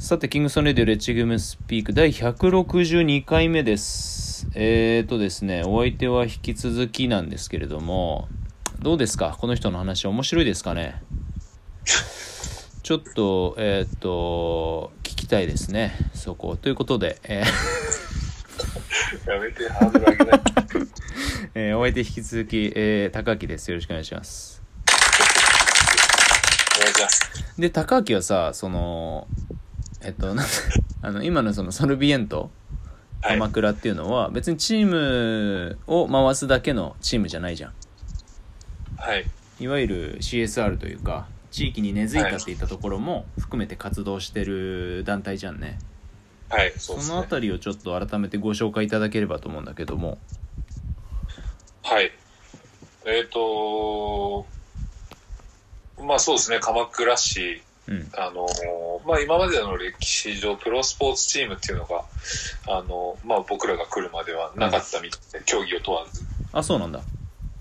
さて、キングソンレディオレッチグムスピーク第162回目です。えーとですね、お相手は引き続きなんですけれども、どうですか？この人の話面白いですかね？ちょっと、えーっと、聞きたいですね、そこ。ということで、えーやめて、ハードル上げない。えーお相手引き続き、えー高木です。よろしくお願いします。お願いします。で、高木はさ、その、えっと、なん あの、今のそのソルビエント、はい。鎌倉っていうのは別にチームを回すだけのチームじゃないじゃんはい。いわゆる CSR というか地域に根付いたっていったところも含めて活動してる団体じゃんねはい。そそうですね。のあたりをちょっと改めてご紹介いただければと思うんだけどもはい。えっ、とまあそうですね、鎌倉市、うん。あのまあ今までの歴史上、プロスポーツチームっていうのが、あのまあ僕らが来るまではなかったみたいで、競技を問わず、あそうなんだ。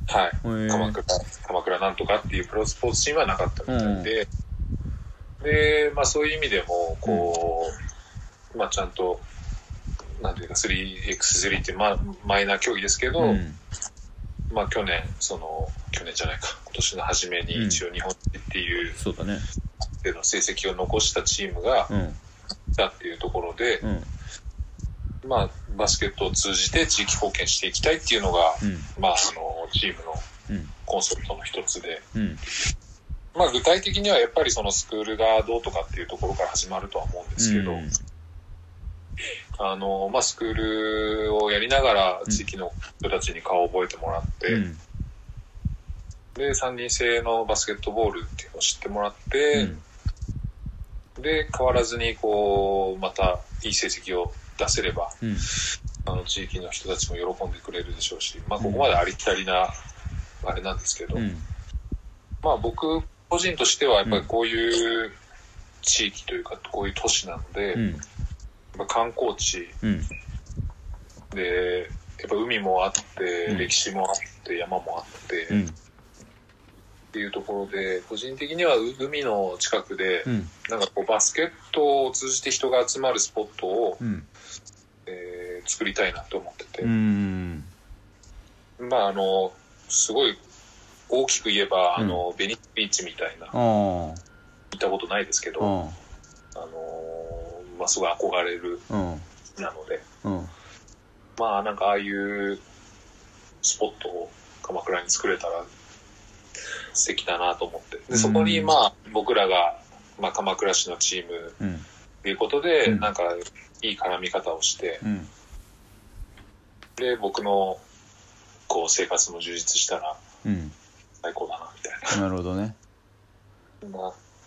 はい。鎌倉、鎌倉なんとかっていうプロスポーツチームはなかったみたいで、で、まあそういう意味でも、こう、まあちゃんと、なんていうか 3x3 ってまあマイナー競技ですけど、うん。まあ去年、その、去年じゃないか、今年の初めに一応日本一っていうそうだねでの成績を残したチームがうん。いたっていうところで、うん。まあバスケットを通じて地域貢献していきたいっていうのが、うん。まああの、チームのうん。コンセプトの一つで、うん。まあ具体的にはやっぱりそのスクールがどうとかっていうところから始まるとは思うんですけど、うん。あの、まあスクールをやりながら地域の人たちに顔を覚えてもらって、うん。で、三人制のバスケットボールっていうのを知ってもらって、で、変わらずにこう、またいい成績を出せれば、うん。あの地域の人たちも喜んでくれるでしょうし、まあここまでありきたりな、あれなんですけど、うん。まあ僕個人としてはやっぱりこういう地域というか、こういう都市なので、うん。観光地うん。で、やっぱ海もあって、うん。歴史もあって、山もあって、っうんていうところで、個人的にはう海の近くで、うん。なんかこうバスケットを通じて人が集まるスポットを、うん。えー作りたいなと思ってて、うん。まああの、すごい大きく言えば、うん。あの、ベニスビーチみたいな、あ行ったことないですけど、ああのまあすごい憧れるうん。なので、うん。まあなんかああいうスポットを鎌倉に作れたら素敵だなと思って。で、そこにうんまあ僕らが、まあ鎌倉市のチームうん。ということで、うん。なんかいい絡み方をして、うん。で、僕のこう生活も充実したらうん。最高だな、みたいな、なるほどね。そんな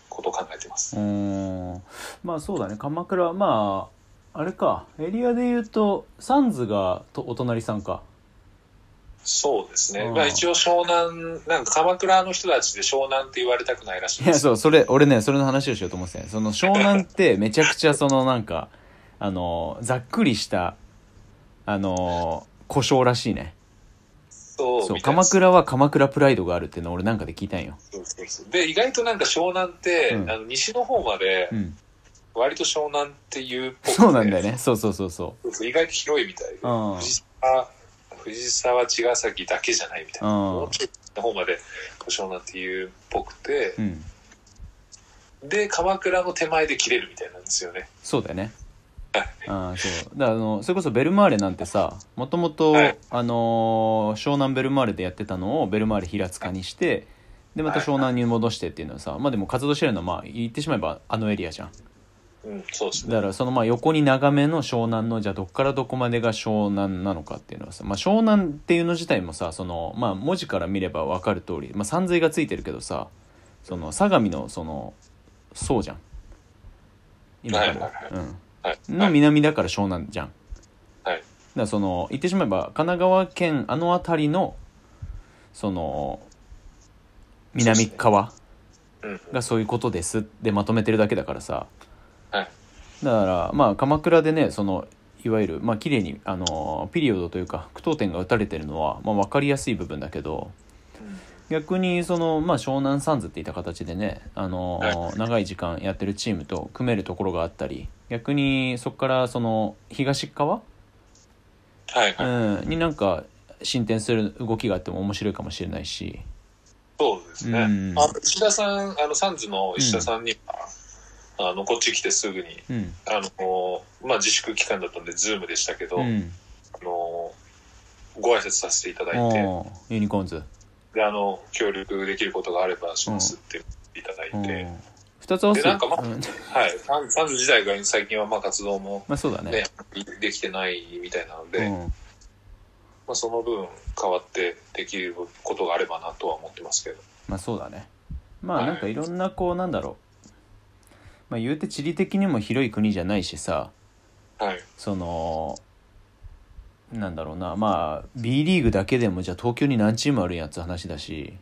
ことを考えてます。うー。んまあそうだね。鎌倉まああれか。エリアで言うとサンズがとお隣さんかそうですね。うん。まあ一応湘南、なんか鎌倉の人たちで湘南って言われたくないらしいいやです。そうそれ俺ねそれの話をしようと思ってたよ。その湘南って めちゃくちゃそのなんかあのざっくりしたあの故障らしいね。そうそうみたいです。鎌倉は鎌倉プライドがあるっていうのを俺なんかで聞いたんよ。そうそうそう。で、意外となんか湘南って、うん。あの西の方までう、ん。割と湘南っていうっぽくて。そうなんだよね。そうそうそうそそうそう意外と広いみたいで、うん。藤沢、藤沢、茅ヶ崎だけじゃないみたいな。うん。もうちょっとの方まで湘南っていうっぽくて。う、うん。で、鎌倉の手前で切れるみたいなんですよね。そうだよね。はい。ああそう。だからあのそれこそベルマーレなんてさもともと湘南ベルマーレでやってたのをベルマーレ平塚にしてでまた湘南に戻してっていうのはさまあでも活動してるのはまあ言ってしまえばあのエリアじゃんうん、そうですね。だからそのまあ横に長めの湘南のじゃあどっからどこまでが湘南なのかっていうのはさ、まあ、湘南っていうの自体もさその、まあ、文字から見れば分かる通り、まあ、山水がついてるけどさその相模のそのそうじゃん今から、はいはいはいうんはい。の南だから湘南じゃん。はいだからその言ってしまえば神奈川県あの辺りのその南側うん。がそういうことですでまとめてるだけだからさはい。だからまあ鎌倉でねそのいわゆるまあ綺麗にあのピリオドというか句読点が打たれてるのは、まあ、分かりやすい部分だけど逆にその、まあ、湘南サンズっていった形でね、あのは長い時間やってるチームと組めるところがあったり逆にそこからその東側、はいはい。うん、になんか進展する動きがあっても面白いかもしれないし。そうですね。うん。あ石田さん、あの、サンズの石田さんには、あの、こっち来てすぐに、うん。あの、まあ、自粛期間だったんで、ズームでしたけど、うん。あの、ご挨拶させていただいて、ユニコーンズ。で、あの、協力できることがあればしますって言っていただいて、2つ合わせ。でなんかまうん。はい。サンサンズ自体が最近はまあ活動もまあそうだね。ね、できてないみたいなので、うん。まあ、その分変わってできることがあればなとは思ってますけど。まあそうだね。まあはいなんかいろんなこうなんだろうまあ言うて地理的にも広い国じゃないしさ。はい。そのなんだろうな。まあ B リーグだけでもじゃあ東京に何チームあるんやつ話だし。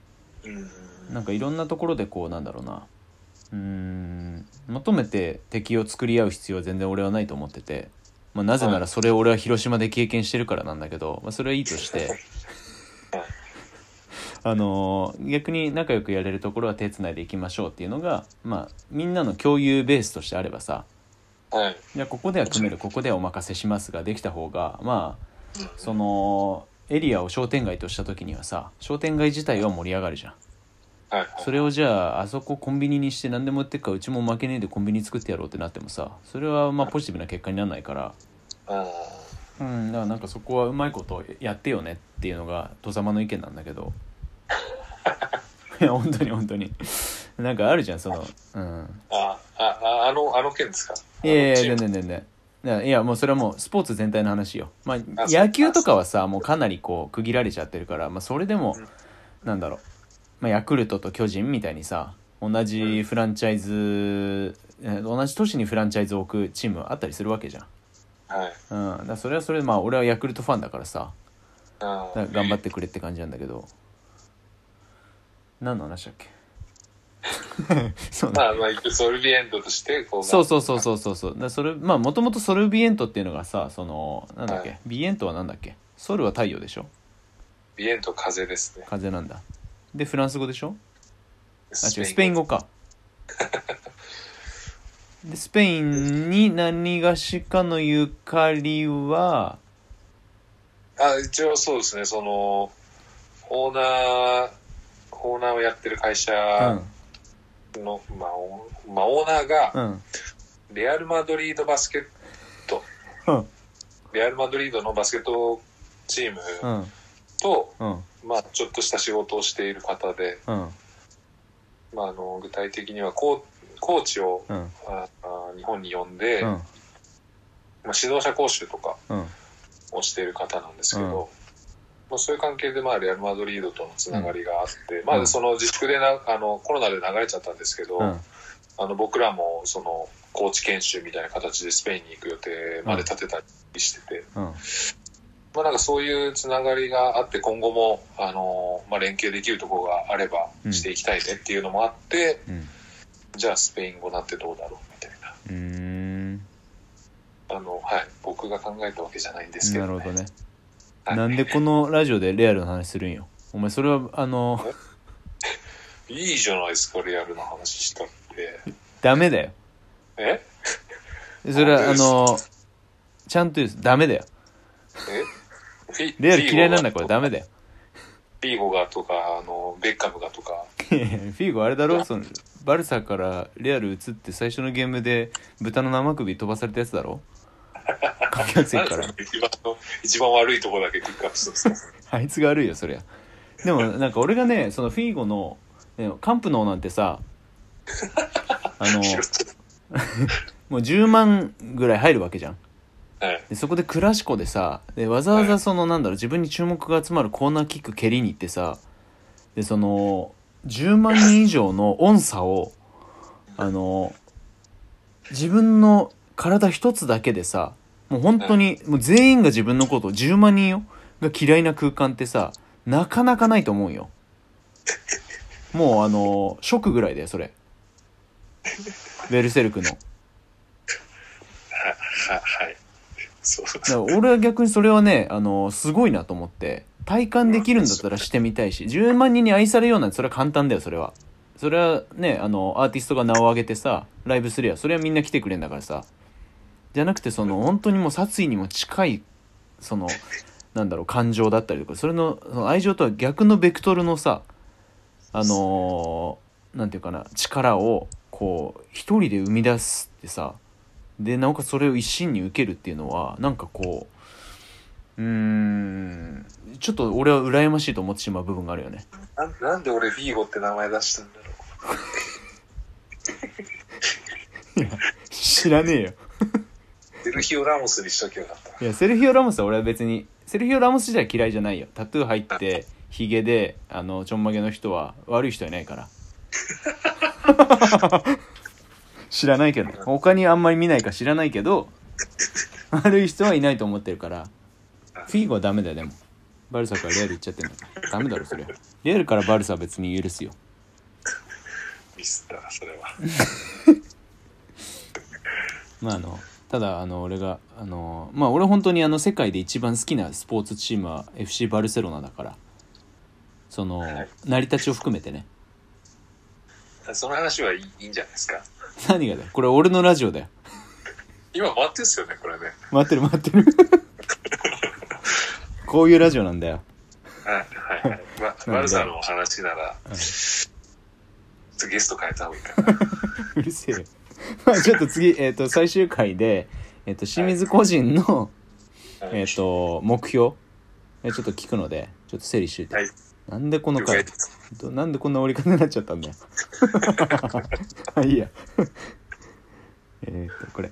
うん。なんかいろんなところでこうなんだろうな。うーん。求めて敵を作り合う必要は全然俺はないと思ってて、まあ、なぜならそれを俺は広島で経験してるからなんだけど、まあ、それはいいとして。は いあのー逆に仲良くやれるところは手つないでいきましょうっていうのがまあみんなの共有ベースとしてあればさはい。じゃあここでは組めるここではお任せしますができた方がまあそのエリアを商店街とした時にはさ商店街自体は盛り上がるじゃん。はい。それをじゃああそこコンビニにして何でも売ってっからうちも負けねえでコンビニ作ってやろうってなってもさそれはまあポジティブな結果にならないから。あうん。だからなんかそこはうまいことやってよねっていうのが戸様の意見なんだけどいや本当に本当に。なんかあるじゃんそのうん。あ、あ、あ、あの、あの件ですか？いやいや全然全然。いやいやもうそれはもうスポーツ全体の話よ。まあ野球とかはさもうかなりこう区切られちゃってるからまあそれでもうん。なんだろう、まあ、ヤクルトと巨人みたいにさ同じフランチャイズ、えー同じ都市にフランチャイズを置くチームあったりするわけじゃん、はい。うん、だそれはそれでまあ俺はヤクルトファンだからさ。頑張ってくれって感じなんだけど何の話だっけ？そうまあ、まあ、ソルビエントとして、こう、そうそうそうそうそうそう。だそれまあもともとソルビエントっていうのがさそのなんだっけ、はい。 viento はなんだっけ？ sol は太陽でしょ？ viento 風ですね。風なんだ。でフランス語でしょ？あ違うススペインペイン語か。でスペインに何がしかのゆかりはあ、一応そうですね、その、オーナー、オーナーをやってる会社うんの、まあ、おまあ、オーナーが、うん。レアル・マドリードバスケット、うん。レアル・マドリードのバスケットチームうん。と、うん。まあ、ちょっとした仕事をしている方で、うん。まあ、あの具体的にはコーコーチをうん。ああ日本に呼んで、うん。まあ、指導者講習とかうん。をしている方なんですけど、うんまあ、そういう関係で、まあ、レアル・マドリードとのつながりがあって、まうんあ、その自粛でなあのコロナで流れちゃったんですけど、うんあの僕らもそのコーチ研修みたいな形でスペインに行く予定まで立てたりしてて、うんまあ、なんかそういうつながりがあって今後もあの、まあ、連携できるところがあればうんしていきたいねっていうのもあって、うんじゃあスペイン語なんてどうだろうみたいな。あの、はい、僕が考えたわけじゃないんですけど、ね、なるほどねはい。なんでこのラジオでレアルの話するんよ？お前それはあの いいじゃないですかリアルな話したって。ダメだよ。え？それはあのちゃんと言うダメだよ。え？レアル嫌いなんだこれダメだよ。フィーゴがとかあのベッカムがとか。フィーゴあれだろ？そのバルサからレアル移って最初のゲームで豚の生首飛ばされたやつだろ？かけやすいから。一番の一番悪いところだけピックアップするんです。かあいつが悪いよそりゃ。でもなんか俺がねそのフィーゴのねカンプノーなんてさあの もう10万ぐらい入るわけじゃん。はい。でそこでクラシコでさでわざわざそのなんだろう自分に注目が集まるコーナーキック蹴りに行ってさでその10万人以上の音差をあの自分の体一つだけでさもう本当にもう全員が自分のことを10万人よが嫌いな空間ってさなかなかないと思うよ。もうあのショックぐらいだよそれ。ベルセルクの。はははい。そう。だから俺は逆にそれはねあのすごいなと思って体感できるんだったらしてみたいし10万人に愛されようなんてそれは簡単だよそれは。それはねあのアーティストが名を挙げてさライブすりゃそれはみんな来てくれんだからさじゃなくてその本当にもう殺意にも近いそのなんだろう感情だったりとかそれのその愛情とは逆のベクトルのさあのーなんていうかな力をこう一人で生み出すってさでなおかつそれを一心に受けるっていうのはなんかこううーんちょっと俺は羨ましいと思ってしまう部分があるよね。なんなんで俺フィーゴって名前出したんだろ 知らねえよ。う。セルヒオ・ラモスにしときゃよかった。いやセルフィオ・ラモスは俺は別にセルフィオ・ラモス自体嫌いじゃないよ。タトゥー入ってヒゲであのちょんまげの人は悪い人いないから。知らないけど。他にあんまり見ないか知らないけど悪い人はいないと思ってるから。フィーゴはダメだよでも。バルサからレアル行っちゃってんだからダメだろそれ。レアルからバルサは別に許すよ。ミスったな、それは。まああのただあの俺があのまあ俺本当にあの世界で一番好きなスポーツチームは FC バルセロナだからそのはい。成り立ちを含めてね。その話はいいいいんじゃないですか？何がだよ？これ俺のラジオだよ。今回ってんすよね、これね。待ってる待ってる。こういうラジオなんだよ。はい、はい、はい。ま、バルサの話なら、うん。ちょっとゲスト変えた方がいいかな。うるせえよ まあちょっと次、えっと最終回で、えっと清水個人の、えっと目標えちょっと聞くのでちょっと整理しといて、はい。なんでこの回なんでこんな折り方になっちゃったんだよ。あいいや。えっと、これ。